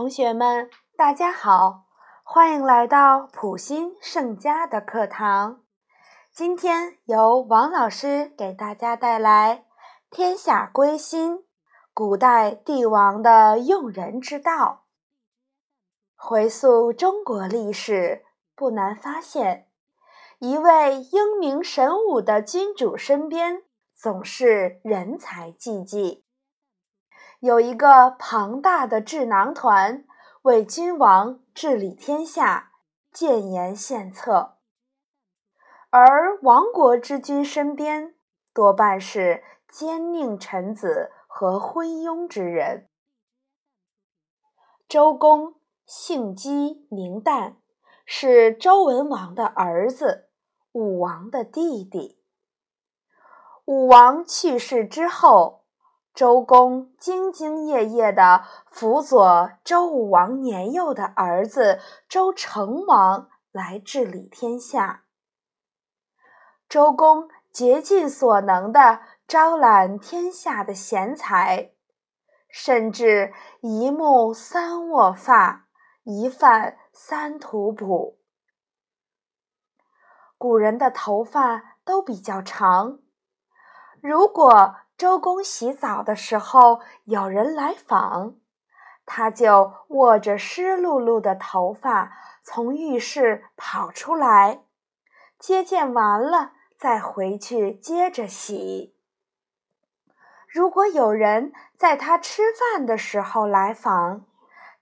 同学们，大家好，欢迎来到普心盛家的课堂。今天由王老师给大家带来《天下归心》，古代帝王的用人之道。回溯中国历史，不难发现，一位英明神武的君主身边总是人才济济。有一个庞大的智囊团为君王治理天下，建言献策，而亡国之君身边多半是奸佞臣子和昏庸之人。周公姓姬名旦，是周文王的儿子，武王的弟弟。武王去世之后。周公兢兢业业地辅佐周武王年幼的儿子周成王来治理天下。周公竭尽所能地招揽天下的贤才，甚至一木三握发，一饭三吐哺。古人的头发都比较长，如果。周公洗澡的时候，有人来访，他就握着湿漉漉的头发从浴室跑出来，接见完了再回去接着洗。如果有人在他吃饭的时候来访，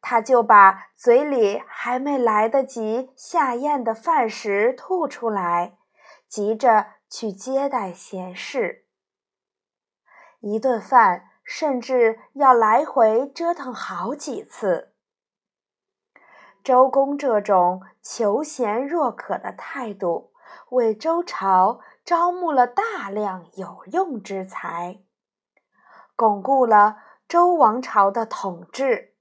他就把嘴里还没来得及下咽的饭食吐出来，急着去接待闲事。一顿饭甚至要来回折腾好几次。周公这种求贤若渴的态度，为周朝招募了大量有用之才，巩固了周王朝的统治，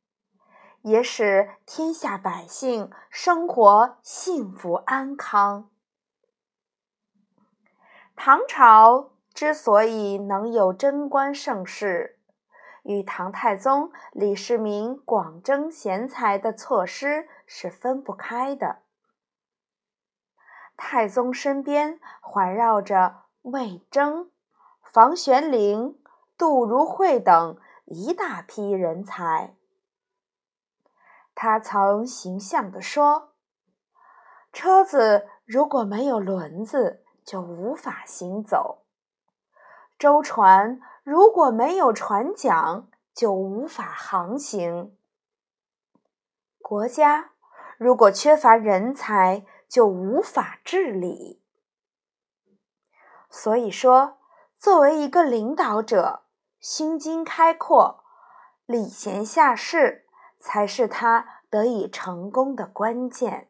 也使天下百姓生活幸福安康。唐朝。之所以能有贞观盛世，与唐太宗李世民广征贤才的措施是分不开的。太宗身边环绕着魏征、房玄龄、杜如晦等一大批人才。他曾形象地说：“车子如果没有轮子，就无法行走。”舟船如果没有船桨，就无法航行；国家如果缺乏人才，就无法治理。所以说，作为一个领导者，胸襟开阔、礼贤下士，才是他得以成功的关键。